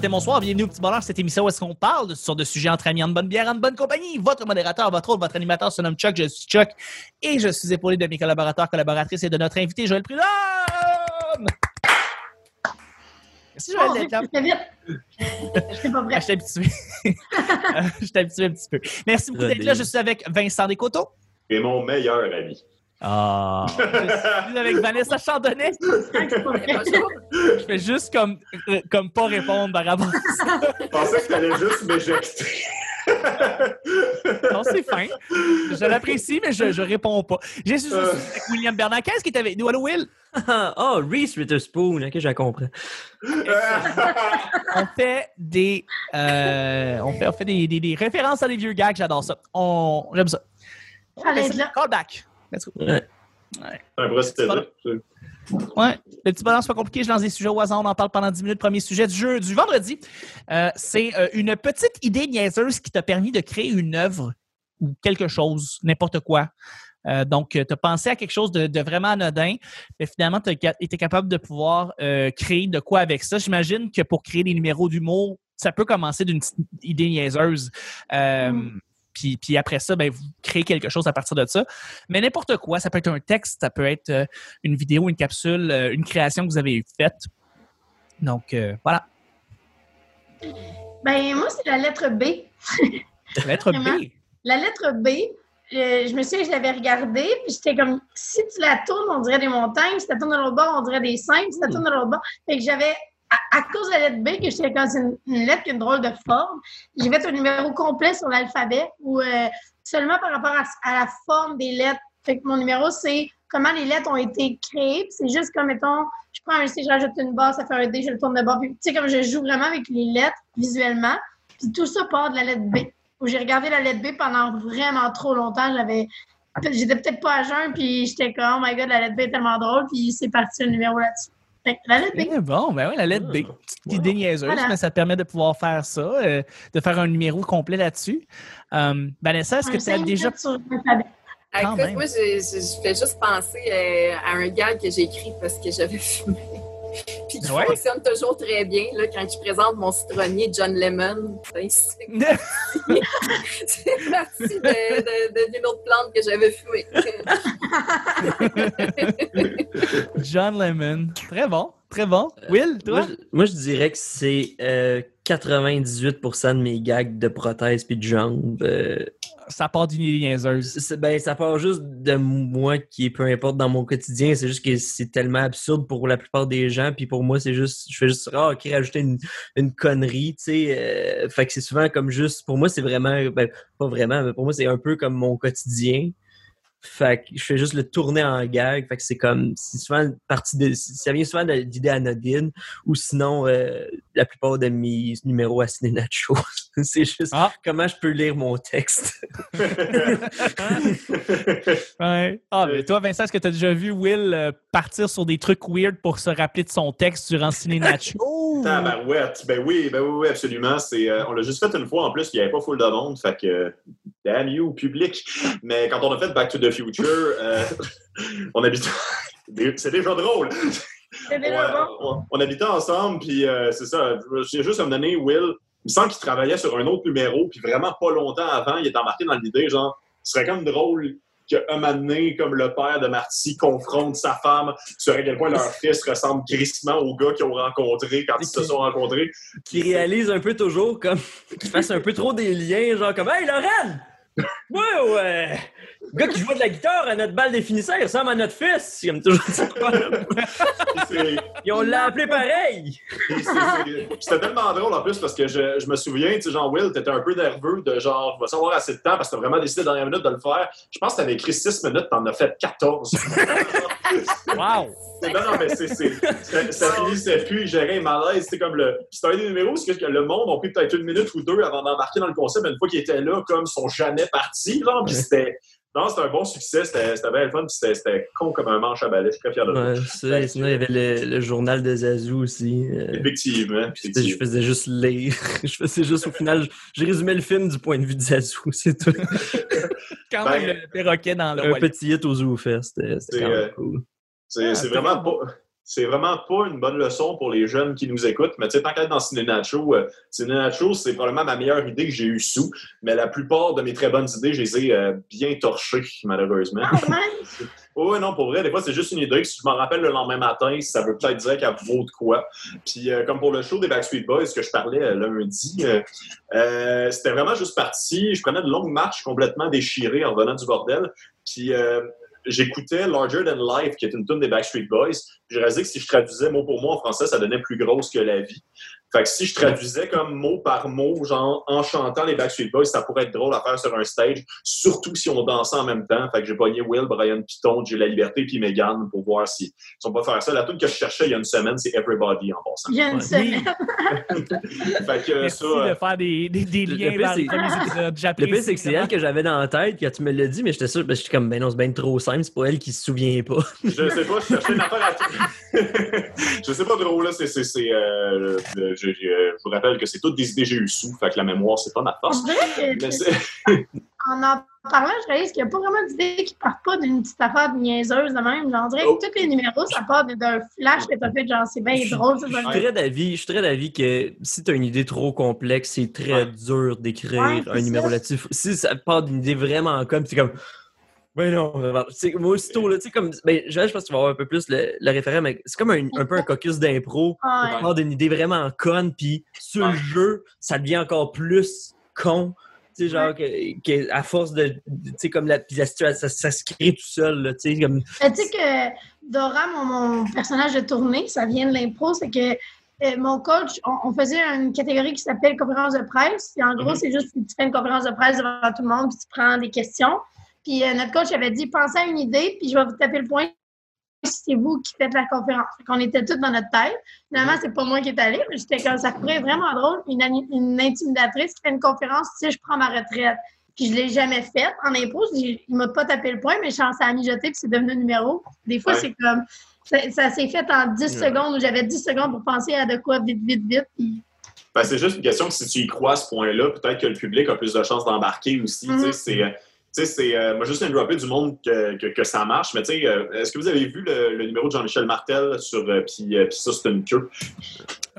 matin, bonsoir. Bienvenue au Petit Bonheur, cette émission où est-ce qu'on parle sur de sujets entre amis, en bonne bière, en bonne compagnie. Votre modérateur, votre autre, votre animateur se nomme Chuck, je suis Chuck. Et je suis épaulé de mes collaborateurs, collaboratrices et de notre invité, Joël Prudhomme! Merci, Joël, Oh, d'être là. vite. Pas Ah, prête. Je habitué. Je habitué un petit peu. Merci beaucoup d'être là. Je suis avec Vincent Descoteaux. Et mon meilleur ami. Ah. Je suis avec Vanessa Chardonnay. Je fais juste comme, comme pas répondre par rapport à ça. Je pensais que t'allais juste m'éjecter. Non, c'est fin. Je l'apprécie, mais je, je réponds pas. J'ai suis Euh. avec William Bernard qui est avec nous? Allô, Will? oh, Reese Witherspoon, ok, je comprends. On fait des, euh, on fait, on fait des, des- des références à des vieux gags. J'adore ça. On, j'aime ça. Fallait Let's go. Ouais. un procédé. Ouais. Le petit bonheur, c'est pas compliqué. Je lance des sujets au hasard. On en parle pendant 10 minutes. Premier sujet du jeu du vendredi. Euh, c'est euh, une petite idée niaiseuse qui t'a permis de créer une œuvre ou quelque chose, n'importe quoi. Euh, donc, tu as pensé à quelque chose de, de vraiment anodin, mais finalement, tu as été capable de pouvoir euh, créer de quoi avec ça. J'imagine que pour créer des numéros d'humour, ça peut commencer d'une petite idée niaiseuse. Euh, Mm. Puis, puis après ça, ben, vous créez quelque chose à partir de ça. Mais n'importe quoi, ça peut être un texte, ça peut être euh, une vidéo, une capsule, euh, une création que vous avez faite. Donc, euh, voilà. Ben, moi, c'est la lettre B. Lettre Vraiment? B. La lettre B, euh, je me souviens je l'avais regardée, puis j'étais comme, si tu la tournes, on dirait des montagnes. Si tu la tournes de l'autre bord, on dirait des cinq. Si tu la tournes de l'autre bord. Fait que j'avais, à, cause de la lettre B, que j'étais comme, c'est une, une lettre qui a une drôle de forme, j'ai fait un numéro complet sur l'alphabet où euh, seulement par rapport à, la forme des lettres. Fait que mon numéro, c'est comment les lettres ont été créées. C'est juste comme, mettons, je prends un C, je rajoute une barre, ça fait un D, je le tourne de bord. Puis, tu sais, comme je joue vraiment avec les lettres visuellement. Puis tout ça part de la lettre B. Où j'ai regardé la lettre B pendant vraiment trop longtemps. J'avais. J'étais peut-être pas à jeun, puis j'étais comme, oh my god, la lettre B est tellement drôle, puis c'est parti le numéro là-dessus. Fait que la lettre B. Eh bon, ben oui, la lettre B. Petite idée niaiseuse, Voilà. mais ça te permet de pouvoir faire ça, euh, de faire un numéro complet là-dessus. Euh, Vanessa, est-ce que tu as déjà. sur. Quand Écoute, même. moi, j'ai- j'ai- je fais juste penser euh, à un gag que j'ai écrit parce que j'avais fumé. Puis qui Ouais. fonctionne toujours très bien là, quand je présente mon citronnier John Lemon. C'est c'est parti de- de- de- d'une autre plante que j'avais fumée. John Lemon. Très bon, très bon. Will, toi? Moi, je- moi, je dirais que c'est euh, 98% de mes gags de prothèses puis de jambes. euh, Ça part d'une niaiseuse. ben, ça part juste de moi qui est peu importe dans mon quotidien. C'est juste que c'est tellement absurde pour la plupart des gens. Puis pour moi, c'est juste, je fais juste, ah, ok, rajouter une, une connerie, tu sais. euh, fait que c'est souvent comme juste, pour moi, c'est vraiment, ben, pas vraiment, mais pour moi, c'est un peu comme mon quotidien. Fait que je fais juste le tourner en gag. Fait que c'est comme, c'est souvent partie de, ça vient souvent de- d'idées anodines ou sinon, euh, la plupart de mes numéros à Ciné Nacho. c'est juste Ah. comment je peux lire mon texte. Ouais. Ah, mais toi, Vincent, est-ce que tu as déjà vu Will euh, partir sur des trucs weird pour se rappeler de son texte durant Ciné Nacho? Tabarouette. Ben oui, ben oui, oui, absolument. C'est, euh, on l'a juste fait une fois en plus, il n'y avait pas full de monde. Fait que, damn you, public. Mais quand on a fait Back to the Future, euh, on habitait. C'est déjà drôle. On, on- on habitait ensemble, puis euh, c'est ça. J'ai juste à me donner, Will, il me semble qu'il travaillait sur un autre numéro, puis vraiment pas longtemps avant, il est embarqué dans l'idée, genre, ce serait comme drôle qu'un moment donné, comme le père de Marty confronte sa femme sur à quel point leur fils ressemble crissement au gars qu'ils ont rencontré quand ils se sont rencontrés. qui réalise un peu toujours comme qui fasse un peu trop des liens, genre comme Hey Lorraine! Ouais, ouais! Le gars qui jouait de la guitare à notre balle des finisseurs, il ressemble à notre fils! Comme toujours ça. C'est- Et on l'a appelé pareil! C'était tellement drôle en plus parce que je, je me souviens, tu sais, genre, Will, t'étais un peu nerveux de genre, vais savoir assez de temps parce que t'as vraiment décidé dans la dernière minute de le faire? Je pense que t'avais écrit 6 minutes, t'en as fait 14. Wow! non, non, mais c'est. c'est- Ça, finissait plus, il gérait un malaise. C'est comme le. C'était un des numéros, c'est que le monde ont pris peut-être une minute ou deux avant d'embarquer dans le concept, mais une fois qu'ils étaient là, comme ils sont jamais partis, genre, puis c'était. Non, c'était un bon succès, c'était bien le fun, puis c'était- con comme un manche à balai. Je suis très fier de Ouais, ça, et sinon, il y avait le, le journal de Zazou aussi. euh, Effectivement. puis, sais, je faisais juste lire. je faisais juste, au final, j'ai résumé le film du point de vue de Zazou, c'est tout. Quand Ben, même le perroquet dans le un petit hit aux zoufest, c'était c'était C'est, quand même euh, cool. C'est Ah, vraiment pas. C'est vraiment pas une bonne leçon pour les jeunes qui nous écoutent. Mais tu sais, tant qu'être dans Ciné Nacho, euh, Ciné Nacho, c'est probablement ma meilleure idée que j'ai eue sous. Mais la plupart de mes très bonnes idées, je les ai euh, bien torchées, malheureusement. Ah. Oui, non, pour vrai, des fois, c'est juste une idée. Si je m'en rappelle le lendemain matin, ça veut peut-être dire qu'elle vaut de quoi. Puis, euh, comme pour le show des Backstreet Boys que je parlais euh, lundi, euh, c'était vraiment juste parti. Je prenais de longues marches complètement déchirées en revenant du bordel. Puis, euh, j'écoutais Larger Than Life, qui est une tune des Backstreet Boys. Puis, je que si je traduisais mot pour mot en français, ça donnait plus grosse que la vie. Fait que si je traduisais comme mot par mot, genre en chantant les Backstreet Boys, ça pourrait être drôle à faire sur un stage, surtout si on dansait en même temps. Fait que j'ai pogné Will, Brian Piton, J'ai la liberté puis Megan pour voir si, si on peut faire ça. La tune que je cherchais il y a une semaine, c'est Everybody en passant. Il y a une Ouais. semaine. fait que Merci ça, de faire des, des, des liens vers les premiers épisodes. Le pire, c'est que c'est elle que j'avais dans la tête quand tu me l'as dit, mais j'étais sûr, ben, j'étais comme, ben non, c'est bien trop simple, c'est pas elle qui se souvient pas. je sais pas, je cherchais une affaire à Je sais pas trop, là, c'est. c'est, c'est, euh, le- je- je vous rappelle que c'est toutes des idées que j'ai eues sous, fait que la mémoire, c'est pas ma force. dirait que, Mais c'est- en en parlant, je réalise qu'il n'y a pas vraiment d'idées qui partent pas d'une petite affaire de niaiseuse de même. Genre, on dirait Oh. que tous les numéros, ça part de- d'un flash que t'as fait, genre, c'est bien drôle. Je ça. suis très d'avis, je suis très d'avis que si tu as une idée trop complexe, c'est très Ouais. dur d'écrire Ouais, un numéro là-dessus. Si ça part d'une idée vraiment comme, c'est comme. Ben non, moi aussitôt, là, tu sais, comme. Ben, je pense que tu vas avoir un peu plus le, le référent, mais c'est comme un, un peu un caucus d'impro. Ouais. Tu pars d'une idée vraiment conne, puis sur le Ouais. jeu, ça devient encore plus con. Tu sais, genre, que, que à force de. Tu sais, comme la, situation, ça, ça se crée tout seul, tu sais, comme. Tu sais que Dora, mon, mon personnage de tournée, ça vient de l'impro, c'est que euh, mon coach, on, on faisait une catégorie qui s'appelle conférence de presse. Puis en gros, Mhm. c'est juste que tu fais une conférence de presse devant tout le monde, puis tu prends des questions. Puis euh, notre coach avait dit pensez à une idée, puis je vais vous taper le point si c'est vous qui faites la conférence. Qu'on était tous dans notre tête. Finalement, c'est pas moi qui est allé, mais j'étais comme ça pourrait être vraiment drôle. Une, intimidatrice qui fait une conférence, tu sais, je prends ma retraite. Puis je l'ai jamais faite en impro. Il m'a pas tapé le point, mais je a mijoté, puis c'est devenu un numéro. Des fois, Ouais. c'est comme. Ça, ça s'est fait en 10 Ouais. secondes où j'avais 10 secondes pour penser à de quoi vite, vite, vite. Puis Ben, c'est juste une question que si tu y crois à ce point-là, peut-être que le public a plus de chances d'embarquer aussi. Tu sais, C'est. tu sais, c'est. euh, moi, juste un dropper du monde que, que, que ça marche, mais tu sais, euh, est-ce que vous avez vu le, le numéro de Jean-Michel Martel sur euh, puis, euh, puis ça, c'est une queue?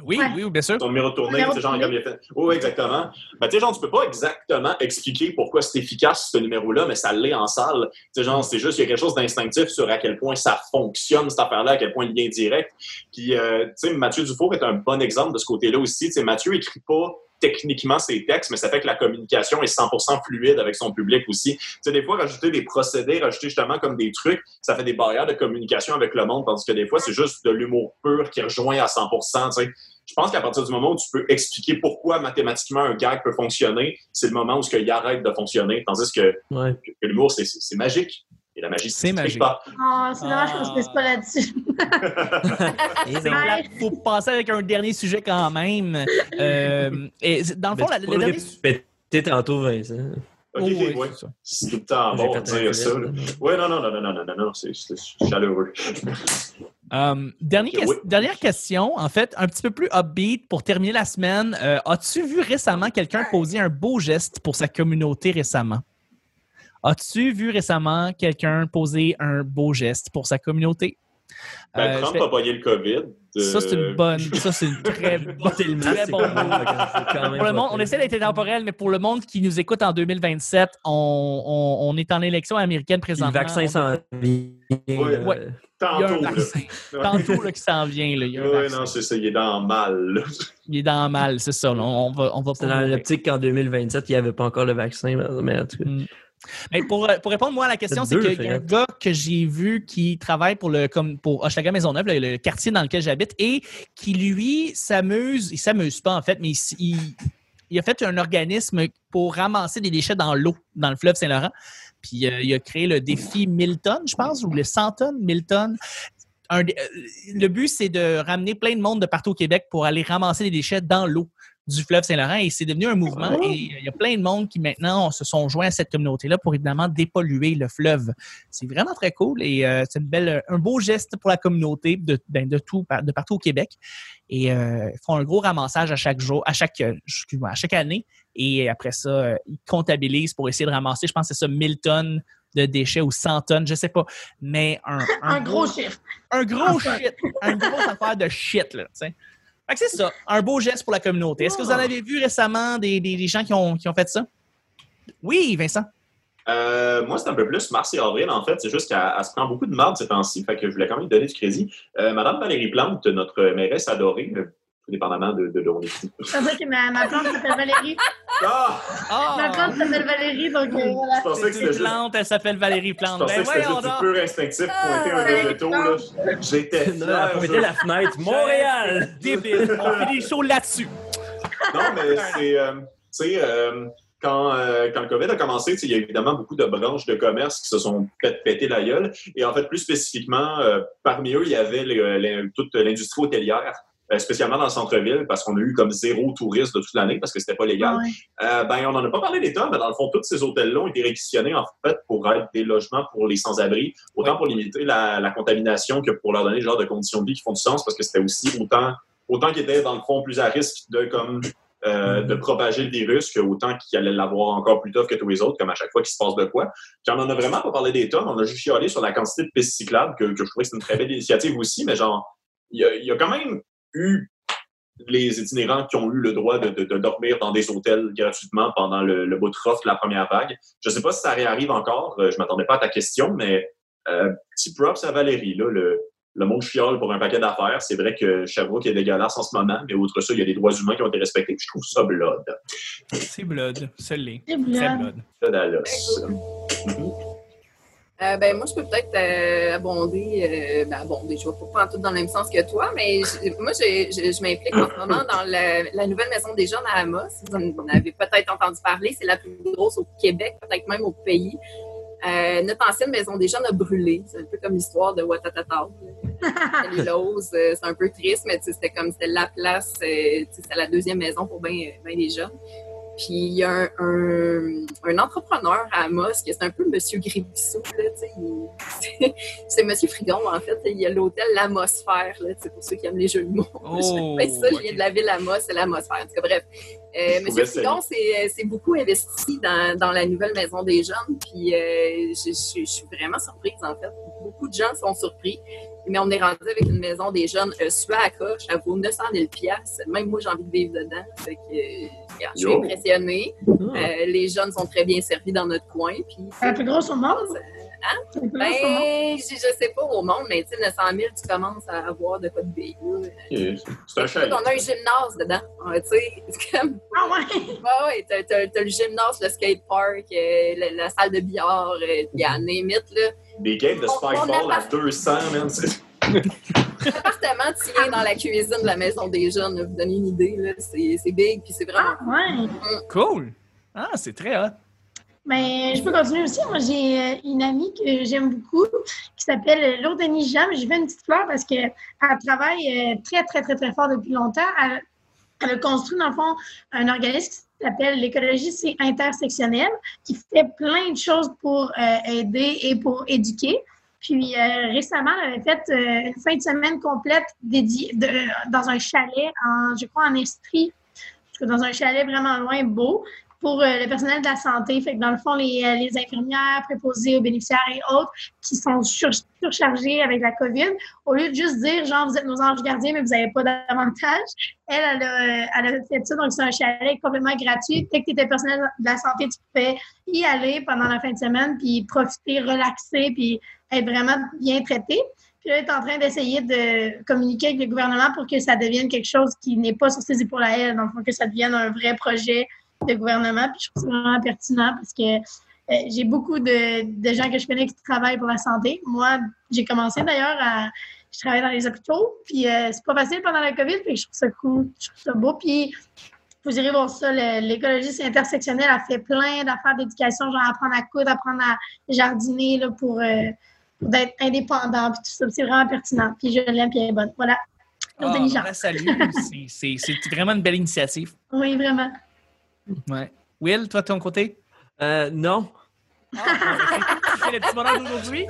Oui, Ouais. oui, bien sûr. Ton numéro de tournée, sais, genre, de comme il a fait. Oui, exactement. Ben, tu sais, genre, tu peux pas exactement expliquer pourquoi c'est efficace, ce numéro-là, mais ça l'est en salle. Tu sais, genre, c'est juste, il y a quelque chose d'instinctif sur à quel point ça fonctionne, cette affaire-là, à quel point le lien est direct. Puis, euh, tu sais, Mathieu Dufour est un bon exemple de ce côté-là aussi. Tu sais, Mathieu écrit pas techniquement ses textes, mais ça fait que la communication est 100% fluide avec son public aussi. Tu sais, des fois, rajouter des procédés, rajouter justement comme des trucs, ça fait des barrières de communication avec le monde, tandis que des fois, c'est juste de l'humour pur qui rejoint à 100%, tu sais. Je pense qu'à partir du moment où tu peux expliquer pourquoi mathématiquement un gag peut fonctionner, c'est le moment où ce il arrête de fonctionner. Tandis que, Ouais. que l'humour, c'est magique. La magie, c'est magique. Oh, c'est dommage qu'on ne se pas là-dessus. Il faut passer avec un dernier sujet quand même. Euh, et dans le fond, ben, la, le tantôt, Vincent. Oh, ok, oui. C'est tout le temps bon de dire ça. Oui, non, non, non, non, non, non, non, c'est chaleureux. Euh, dernière, question, en fait, un petit peu plus upbeat pour terminer la semaine. Euh, as-tu vu récemment quelqu'un poser un beau geste pour sa communauté récemment? As-tu vu récemment quelqu'un poser un beau geste pour sa communauté? Ben, Euh, Trump je vais- a pogné le COVID. Ça, c'est une euh, bonne. Ça, c'est une très, tellement, très c'est bon mot. Pour le monde, on essaie d'être intemporel, mais pour le monde qui nous écoute en 2027, on, on- on est en élection américaine présentement. Le vaccin s'en vient. Ouais. là. Ouais. Il y a Tantôt, un là. vaccin. Tantôt là, qui s'en vient. Là. Il, y a un Ouais, vaccin. non, c'est ça, il est dans le mal. là. Il est dans le mal, c'est ça. là. On va, on va C'est dans l'optique qu'en 2027, il n'y avait pas encore le vaccin. Mais en tout cas. Mm. Mais pour, pour répondre moi à la question, c'est qu'il y a un gars que j'ai vu qui travaille pour le comme pour Hochelaga Maisonneuve, le, le quartier dans lequel j'habite, et qui lui s'amuse, il s'amuse pas en fait, mais il, s- il- il a fait un organisme pour ramasser des déchets dans l'eau, dans le fleuve Saint-Laurent. Puis euh, il a créé le défi 1000 tonnes, je pense, ou le 100 tonnes, 1000 tonnes. Un euh, le but, c'est de ramener plein de monde de partout au Québec pour aller ramasser des déchets dans l'eau du fleuve Saint-Laurent et c'est devenu un mouvement et il y a plein de monde qui maintenant se sont joints à cette communauté-là pour évidemment dépolluer le fleuve. C'est vraiment très cool et euh, c'est une belle, un beau geste pour la communauté de, ben, de tout, de partout au Québec. Et euh, ils font un gros ramassage à chaque jour, à chaque, euh, excuse-moi, à chaque année. Et après ça, euh, ils comptabilisent pour essayer de ramasser, je pense que c'est ça, 1000 tonnes de déchets ou 100 tonnes, je sais pas. Mais un, Un gros chiffre. un gros shit. Un gros affaire de shit, là, tu sais. Fait que c'est ça, un beau geste pour la communauté. Est-ce que vous en avez vu récemment des, des- des gens qui ont, qui ont fait ça? Oui, Vincent. Euh, moi, c'est un peu plus mars et avril, en fait. C'est juste qu'elle elle se prend beaucoup de marde ces temps-ci, fait que je voulais quand même donner du crédit. Euh, Madame Valérie Plante, notre mairesse adorée, dépendamment de, de, de où on est. Ça veut dire que ma, ma plante s'appelle Valérie. Ah! Ma plante s'appelle Valérie, donc euh, voilà. Je pensais que C'est c'était une juste... plante, elle s'appelle Valérie Je Plante. pensais Ben que c'était juste du pur instinctif pointer un Valérie veto, là. J'étais Non, elle a fier. pointé je- la fenêtre. Montréal! Débile. On fait des shows là-dessus. Non, mais c'est. euh, tu sais, euh, quand, euh, quand le COVID a commencé, tu sais, il y a évidemment beaucoup de branches de commerce qui se sont fait péter la gueule. Et en fait, plus spécifiquement, euh, parmi eux, il y avait les- les- toute l'industrie hôtelière, euh, spécialement dans le centre-ville, parce qu'on a eu comme zéro touriste de toute l'année parce que c'était pas légal. Ouais. Euh, ben, on n'en a pas parlé des tonnes, mais dans le fond, tous ces hôtels-là ont été réquisitionnés en fait pour être des logements pour les sans-abri, autant pour limiter la, la contamination que pour leur donner le genre de conditions de vie qui font du sens, parce que c'était aussi autant, autant qu'ils étaient dans le fond plus à risque de comme euh, de propager le virus que autant qu'ils allaient l'avoir encore plus tough que tous les autres, comme à chaque fois qu'il se passe de quoi. Puis on en a vraiment pas parlé des tonnes, on a juste chialé sur la quantité de pistes cyclables, que, que je trouvais que c'est une très belle initiative aussi, mais genre, il y a, il y a quand même eu les itinérants qui ont eu le droit de, de- de dormir dans des hôtels gratuitement pendant le, le bout de rough de la première vague. Je ne sais pas si ça réarrive encore. euh, Je m'attendais pas à ta question, mais euh, petit props à Valérie. Là, le, le monde chiale pour un paquet d'affaires. C'est vrai que Sherbrooke est dégueulasse en ce moment, mais outre ça, il y a des droits humains qui ont été respectés. puis Je trouve ça blood. C'est blood. C'est l'est. C'est Très blanc. blood. Euh, ben, moi, je peux peut-être euh, abonder, euh, ben, abonder, je vais pas prendre tout dans le même sens que toi, mais moi, je, je, je m'implique en ce moment dans la, la nouvelle maison des jeunes à Amos. Vous en avez peut-être entendu parler, c'est la plus grosse au Québec, peut-être même au pays. Notre ancienne maison des jeunes a brûlé. C'est un peu comme l'histoire de Watatata. C'est un peu triste, mais c'était comme c'était la place, c'était la deuxième maison pour bien ben des jeunes. Puis il y a un, un, un entrepreneur à Amos, qui est un peu Monsieur Gribissou, là, tu sais, il- c'est Monsieur Frigon, en fait. Il y a l'hôtel L'Atmosphère, là, tu sais, pour ceux qui aiment les jeux de mots. Oh, Ben, ça, je viens de la ville Amos, c'est l'Atmosphère. En tout cas, bref. Euh, Monsieur Frigon, c'est c'est beaucoup investi dans, dans la nouvelle maison des jeunes, puis euh, je, je- je suis vraiment surprise, en fait. Beaucoup de gens sont surpris. Mais on est rendu avec une maison des jeunes euh, Suaca, ça vaut 900 000 piastres. Même moi, j'ai envie de vivre dedans. Fait que, euh, je suis impressionnée. Ah. Euh, les jeunes sont très bien servis dans notre coin. Puis, C'est la plus grosse au monde? Euh, au monde. ben, je, je sais pas au monde, mais tu sais, 900 000, tu commences à avoir de quoi de big. là. C'est un chalet. On a un gymnase dedans. Tu sais, c'est comme. Ah ouais! Ouais, ouais, t'as, t'as- t'as le gymnase, le skatepark, euh, la, la salle de billard, euh, il y a name it, là. Des games de Spikeball à 200, man. c'est- L'appartement tient dans la cuisine de la maison des jeunes, là, vous donner une idée, là. C'est, c'est big, puis c'est vraiment. Ah ouais! Cool. Ah, c'est très hot. Mais je peux continuer aussi. Moi, j'ai euh, une amie que j'aime beaucoup qui s'appelle Laudenie Jam. J'ai fait une petite fleur parce qu'elle travaille euh, très, très, très, très fort depuis longtemps. Elle, a construit, dans le fond, un organisme qui s'appelle l'écologie c'est intersectionnel, qui fait plein de choses pour euh, aider et pour éduquer. Puis récemment, elle avait fait une fin de semaine complète dédiée dans un chalet, en, je crois en Estrie, dans un chalet vraiment loin, beau pour euh, le personnel de la santé. Fait que dans le fond, les, euh, les infirmières, préposées aux bénéficiaires et autres qui sont sur- surchargés avec la COVID, au lieu de juste dire, genre, vous êtes nos anges gardiens, mais vous n'avez pas d'avantage, elle, elle a, euh, elle a fait ça. Donc, c'est un chalet complètement gratuit. Dès que tu étais personnel de la santé, tu pouvais y aller pendant la fin de semaine, puis profiter, relaxer, puis être vraiment bien traité. Puis là, elle est en train d'essayer de communiquer avec le gouvernement pour que ça devienne quelque chose qui n'est pas sur ses épaules à elle, donc que ça devienne un vrai projet de gouvernement. Puis je trouve ça vraiment pertinent parce que euh, j'ai beaucoup de, de gens que je connais qui travaillent pour la santé. Moi, j'ai commencé d'ailleurs à. Je travaille dans les hôpitaux, puis euh, c'est pas facile pendant la COVID, puis je trouve ça cool, je trouve ça beau. Puis vous irez voir ça, le- l'écologie c'est intersectionnel, elle fait plein d'affaires d'éducation, genre apprendre à coudre, apprendre à jardiner là, pour, euh, pour être indépendant, puis tout ça. C'est vraiment pertinent. Puis je l'aime, puis elle est bonne. Voilà. Ah, on la salue. C'est vraiment une belle initiative. Oui, vraiment. Ouais. Will, toi, de ton côté? Euh, non. Ah, tu fais le petit bonheur d'aujourd'hui?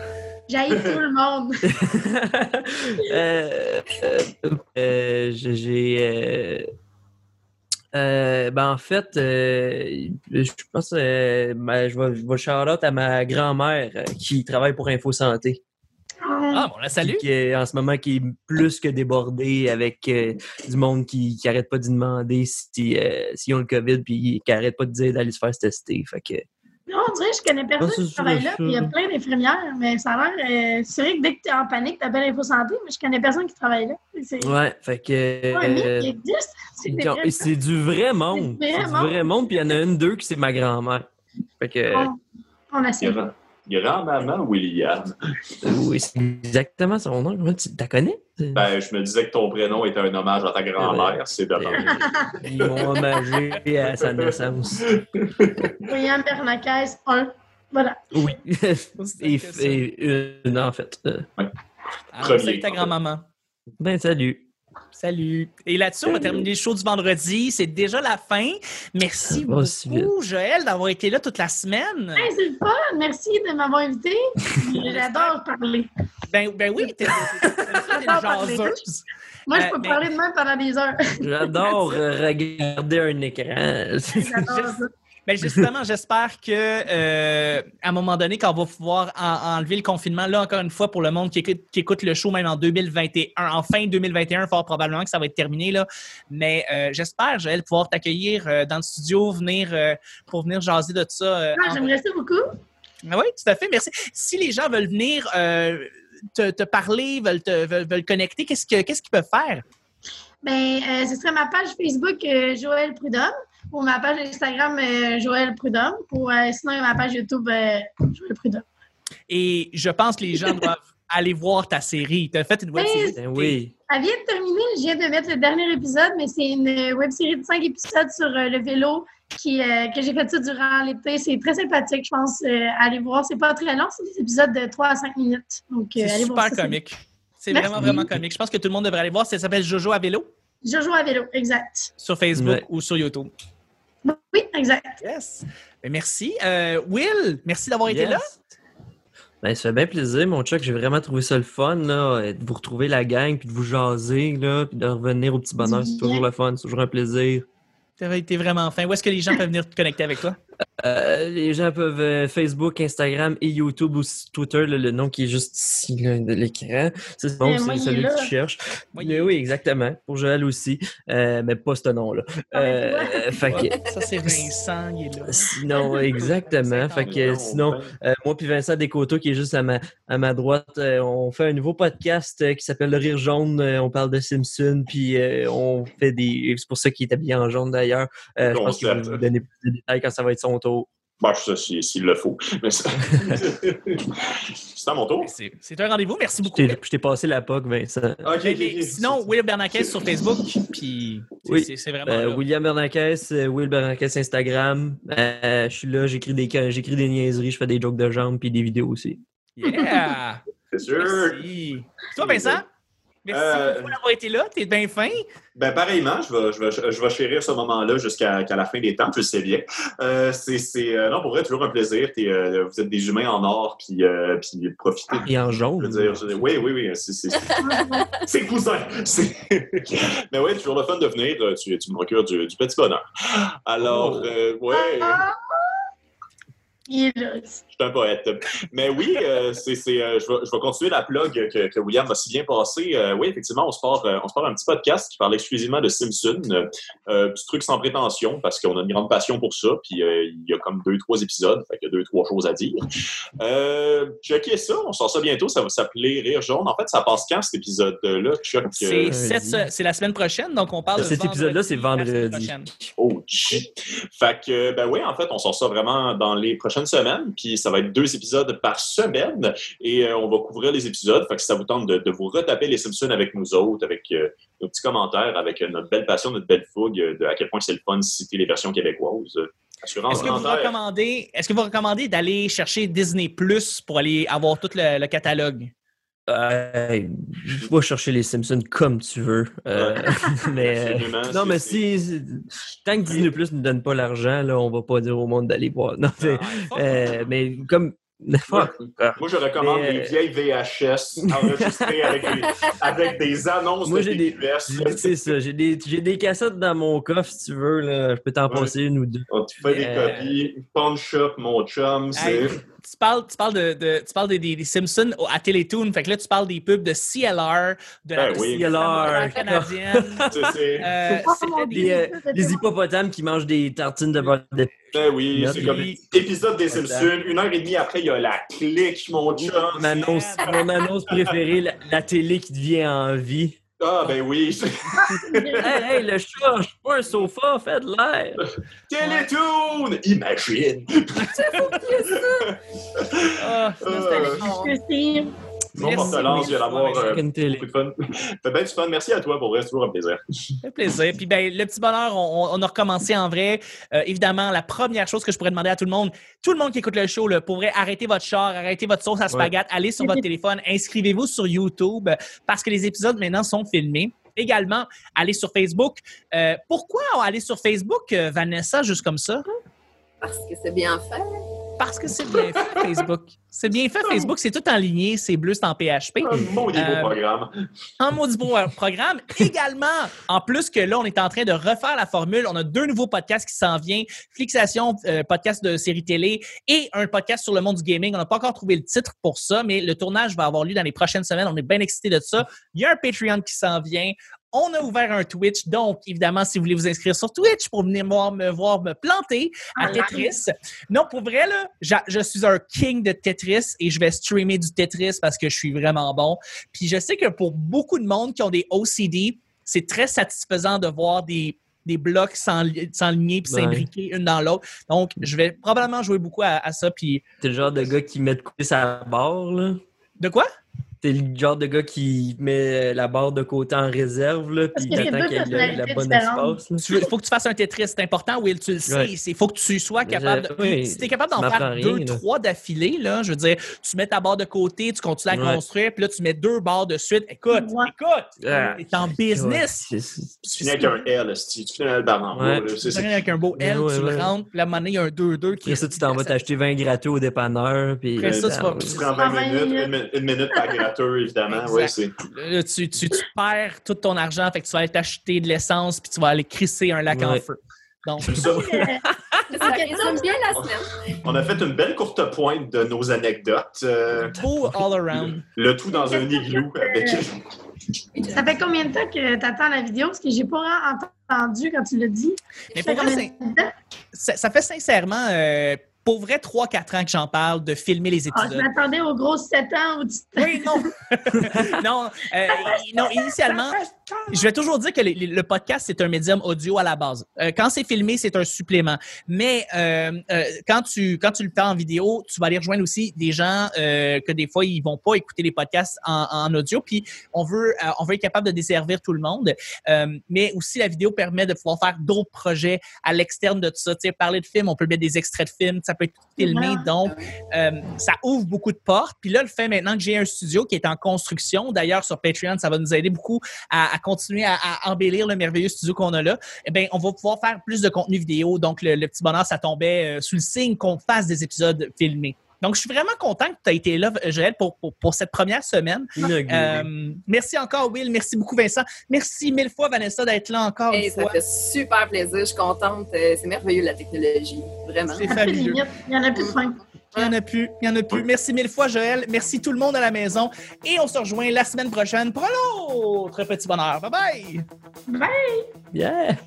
J'haïs tout le monde. Euh, euh, euh, j'ai. euh, Euh, ben en fait, euh, je pense euh, ben, je vais, je vais shout-out à ma grand-mère euh, qui travaille pour Info Santé. Ah, bon, la salut. Qui est, en ce moment qui est plus que débordée avec euh, du monde qui, qui arrête pas d'y demander si, euh, s'ils ont le COVID puis qui arrête pas de dire d'aller se faire tester. Fait que Non, on dirait que je connais personne Ah, qui travaille là, puis il y a plein d'infirmières, mais ça a l'air. euh, c'est vrai que dès que tu es en panique, tu appelles Info Santé, mais je connais personne qui travaille là. Ouais, fait que pas un mythe euh, qui existe. C'est du vrai monde. C'est du vrai monde. Puis il y en a une, deux qui c'est ma grand-mère. Fait que, On, on. Grand- Grand-maman William. oui, c'est exactement son nom. Comment Tu t'as connais? Ben, je me disais que ton prénom était un hommage à ta grand-mère. C'est dommage. Ils m'ont hommagé à sa naissance. William Bernacès, 1. Voilà. Oui. et, une, en fait. Ah, Premier, salut ta grand-maman. Ben, salut. Salut. Et là-dessus, on va terminer le show du vendredi. C'est déjà la fin. Merci beaucoup, Joël, d'avoir été là toute la semaine. Hey, c'est le fun. Merci de m'avoir invité. J'adore parler. Ben, ben oui, t'es jaseuse. Moi, je Euh, peux mais- parler de même pendant des heures. J'adore regarder un écran. J'adore ça. Ben justement, j'espère que euh, à un moment donné, quand on va pouvoir en- enlever le confinement, là encore une fois pour le monde qui écoute, qui écoute le show même en 2021, en fin 2021, fort probablement que ça va être terminé là. Mais euh, j'espère, Joël, pouvoir t'accueillir euh, dans le studio, venir pour venir jaser de ça. Ah, J'aimerais ça beaucoup. Ah oui, tout à fait. Merci. Si les gens veulent venir te, te parler, veulent te veulent, veulent connecter, qu'est-ce que qu'est-ce qu'ils peuvent faire? Euh, ce serait ma page Facebook euh, Joël Prudhomme ou ma page Instagram euh, Joël Prudhomme. Pour, euh, sinon, il y a ma page YouTube euh, Joël Prudhomme. Et je pense que les gens doivent aller voir ta série. Tu as fait une web série. Ben oui. Elle vient de terminer. Je viens de mettre le dernier épisode, mais c'est une euh, web série de cinq épisodes sur euh, le vélo qui, euh, que j'ai fait ça durant l'été. C'est très sympathique, je pense. euh, allez voir. C'est pas très long, c'est des épisodes de 3 à 5 minutes. Donc, euh, voir super ça. comique. C'est vraiment, vraiment comique. Je pense que tout le monde devrait aller voir. Ça s'appelle Jojo à vélo Je joue à vélo, exact. sur Facebook Ouais. ou sur YouTube. Oui, exact. Yes. Ben, merci. Euh, Will, merci d'avoir été là. Ben, ça fait bien plaisir, mon Chuck. J'ai vraiment trouvé ça le fun, là, de vous retrouver la gang, puis de vous jaser, là, puis de revenir au petit bonheur. C'est toujours le fun, c'est toujours un plaisir. Tu as été vraiment fin. Où est-ce que les gens peuvent venir te connecter avec toi? Euh, les gens peuvent euh, Facebook, Instagram et YouTube ou Twitter, là, le nom qui est juste ici là, de l'écran. C'est bon, Eh, moi, c'est celui que tu cherches. Oui. Mais oui, exactement. Pour Joël aussi. Euh, mais pas ce nom-là. Euh, fait que, Ça, c'est Vincent, il est là. sinon, exactement. Fait que, sinon, Euh, moi puis Vincent Descoteaux qui est juste à ma, à ma droite, euh, on fait un nouveau podcast euh, qui s'appelle Le Rire Jaune. Euh, on parle de Simpson, puis euh, on fait des... C'est pour ça qu'il est habillé en jaune d'ailleurs. Euh, je pense qu'il va vous donner plus de détails quand ça va être son tour. Bon, je sais si- s'il le faut. Mais ça- c'est à mon tour. C'est un rendez-vous. Merci Je beaucoup. t'ai- je t'ai passé la POC, Vincent. Sinon, Will Bernanke sur Facebook, puis c'est- Oui. c'est vraiment Euh, là. William Bernanquez, euh, Will Bernanquez Instagram. Euh, je suis là, j'écris des, j'écris des niaiseries, je fais des jokes de jambes puis des vidéos aussi. Yeah! C'est sûr. Merci. Toi, Vincent? Merci Euh, beaucoup d'avoir été là. T'es bien fin. Ben, pareillement, je vais, je vais, je vais chérir ce moment-là jusqu'à qu'à la fin des temps, tu le sais bien. Euh, c'est, c'est, euh, non, pour vrai, toujours un plaisir. T'es, euh, vous êtes des humains en or, puis, euh, puis profitez. Et en Je jaune. veux dire, je- oui, oui, oui, c'est, cousin. Mais oui, toujours le fun de venir. Tu, tu me procures du, du petit bonheur. Alors, Oh. euh, ouais. Ah! Il est suis un poète. Mais oui, euh, c'est, c'est, euh, je, vais, je vais continuer la plug que, que William a si bien passé. Euh, oui, effectivement, on se, part, euh, on se part un petit podcast qui parle exclusivement de Simpson. Petit truc sans prétention parce qu'on a une grande passion pour ça. Puis euh, il y a comme deux, trois épisodes. Fait qu'il y a deux, trois choses à dire. Euh, checkez ça. On sort ça bientôt. Ça va s'appeler Rire jaune. En fait, ça passe quand cet épisode-là, Chuck? C'est Euh, cette se- c'est la semaine prochaine, donc on parle de Cet épisode-là, c'est vendredi. Oh shit. Fait que ben oui, en fait, on sort ça vraiment dans les prochaines semaines, puis ça va être deux épisodes par semaine, et euh, on va couvrir les épisodes. Fait que si ça vous tente de, de vous retaper les Simpsons avec nous autres, avec euh, nos petits commentaires, avec euh, notre belle passion, notre belle fougue, de à quel point c'est le fun de citer les versions québécoises. Assurance Est-ce que, vous recommandez, est-ce que vous recommandez d'aller chercher Disney Plus pour aller avoir tout le, le catalogue? Euh, va chercher les Simpsons comme tu veux. Euh, mais, euh, non, mais si, tant que Disney Plus ne donne pas l'argent, là, on va pas dire au monde d'aller voir. Non, Ah, euh, mais comme Fuck. Moi, je recommande Mais, les vieilles VHS enregistrées avec, des, avec des annonces Moi, de j'ai des- C'est ça, j'ai des, j'ai des cassettes dans mon coffre, si tu veux, là. Je peux t'en Ouais. passer une ou deux. On te fait des copies. Punch Up, mon chum, c'est... Tu parles, tu parles, de, de- tu parles des, des- des Simpsons à Télétoon. Fait que là, tu parles des pubs de CLR, de la Ben oui. CLR canadienne. Euh, Oh, des- Les, euh, les hippopotames qui mangent des tartines de beurre de Ben oui, c'est comme épisode des Simpsons. Une heure et demie après, il y a la clique, mon chum. Mon annonce, mon annonce préférée, la, la télé qui devient en vie. Ah, ben oui. Hey, hey, le chat, je suis pas un sofa, fait de l'air. Télétoon! Imagine! Ah, Euh, Christine. Bon, Merci. Portelance, il y a d'avoir euh, Une télé. beaucoup de fun. Fait bien du fun. Merci à toi, pour vrai, c'est toujours un plaisir. Fait plaisir. Puis ben, le petit bonheur, on, on a recommencé en vrai. Euh, évidemment, la première chose que je pourrais demander à tout le monde, tout le monde qui écoute le show, là, pour vrai, arrêtez votre char, arrêtez votre sauce à spaghetti, allez sur votre téléphone, inscrivez-vous sur YouTube parce que les épisodes maintenant sont filmés. Également, allez sur Facebook. Euh, pourquoi aller sur Facebook, euh, Vanessa, juste comme ça? Parce que c'est bien fait. Parce que c'est bien fait, Facebook. C'est bien fait, Facebook. C'est tout en ligne, c'est bleu, c'est en PHP. Un maudit beau Euh, programme. Un maudit beau euh, programme. Également, en plus que là, on est en train de refaire la formule. On a deux nouveaux podcasts qui s'en viennent. Flixation, euh, podcast de série télé et un podcast sur le monde du gaming. On n'a pas encore trouvé le titre pour ça, mais le tournage va avoir lieu dans les prochaines semaines. On est bien excités de ça. Il y a un Patreon qui s'en vient. On a ouvert un Twitch. Donc, évidemment, si vous voulez vous inscrire sur Twitch pour venir voir me voir me planter à Tetris. Non, pour vrai, là, je suis un king de Tetris et je vais streamer du Tetris parce que je suis vraiment bon. Puis je sais que pour beaucoup de monde qui ont des OCD, c'est très satisfaisant de voir des, des blocs s'enli- s'enligner puis Ouais. s'imbriquer une dans l'autre. Donc, je vais probablement jouer beaucoup à, à ça. Puis T'es le genre de gars qui met de côté sa barre, là? de quoi? T'es le genre de gars qui met la barre de côté en réserve, là, Parce puis t'attends qu'il y ait le- la différentes. espace. Il faut que tu fasses un Tetris, c'est important, Will, tu le sais. Ouais. Il faut que tu sois capable. De... oui, si tu es capable d'en faire deux, là. trois d'affilée, là, je veux dire, tu mets ta barre de côté, tu continues à Ouais. construire, puis là, tu mets deux barres de suite. Écoute, Ouais. écoute, Ah. t'es en business. Tu finis avec un L, tu finis avec. C'est- Tu viens avec un beau L, Ouais, tu ouais. le rentres, puis un moment donné, il y a un 2-2 qui Après ça, tu t'en vas t'acheter 20 gratteux au dépanneur. Puis, Après ça, tu vas- Tu prends 20 20 minutes, minutes. une, mi- une minute par évidemment. Ouais, c'est... Là, tu, tu, tu perds tout ton argent, fait que tu vas aller t'acheter de l'essence, puis tu vas aller crisser un lac en feu. Donc, C'est ça. Ça résume bien la semaine. On a fait une belle courte pointe de nos anecdotes. euh, beau all around. le tout dans un igloo avec... Ça fait combien de temps que tu attends la vidéo? Parce que j'ai pas entendu quand tu l'as dit. Mais Ça pour ça fait sincèrement, euh, pour vrai, 3-4 ans que j'en parle de filmer les Ah, je épisodes. m'attendais aux grosses 7 ans où tu Oui, non. non, euh, non, initialement, je vais toujours dire que les- les- le podcast, c'est un médium audio à la base. Euh, quand c'est filmé, c'est un supplément. Mais euh, euh, quand, tu, quand tu le fais en vidéo, tu vas aller rejoindre aussi des gens euh, que des fois, ils vont pas écouter les podcasts en, en audio. Puis, on veut, on veut être capable de desservir tout le monde. Euh, mais aussi, la vidéo permet de pouvoir faire d'autres projets à l'externe de tout ça. Tu sais, parler de films, on peut mettre des extraits de films, ça peut être filmé. Donc, euh, ça ouvre beaucoup de portes. Puis là, le fait maintenant que j'ai un studio qui est en construction, d'ailleurs sur Patreon, ça va nous aider beaucoup à, à continuer à, à embellir le merveilleux studio qu'on a là. Eh bien, on va pouvoir faire plus de contenu vidéo. Donc, le, le petit bonheur, ça tombait euh, sous le signe qu'on fasse des épisodes filmés. Donc, je suis vraiment content que tu aies été là, Joël, pour, pour, pour cette première semaine. Euh, merci encore, Will. Merci beaucoup, Vincent. Merci mille fois, Vanessa, d'être là encore Hey, une ça fois. fait super plaisir. Je suis contente. Euh, C'est merveilleux, la technologie. Vraiment. C'est fabuleux. Il y en a plus de fin. Il n'y en a plus. Il n'y en a plus. Merci mille fois, Joël. Merci tout le monde à la maison. Et on se rejoint la semaine prochaine pour un autre petit bonheur. Bye bye! Bye! Yeah!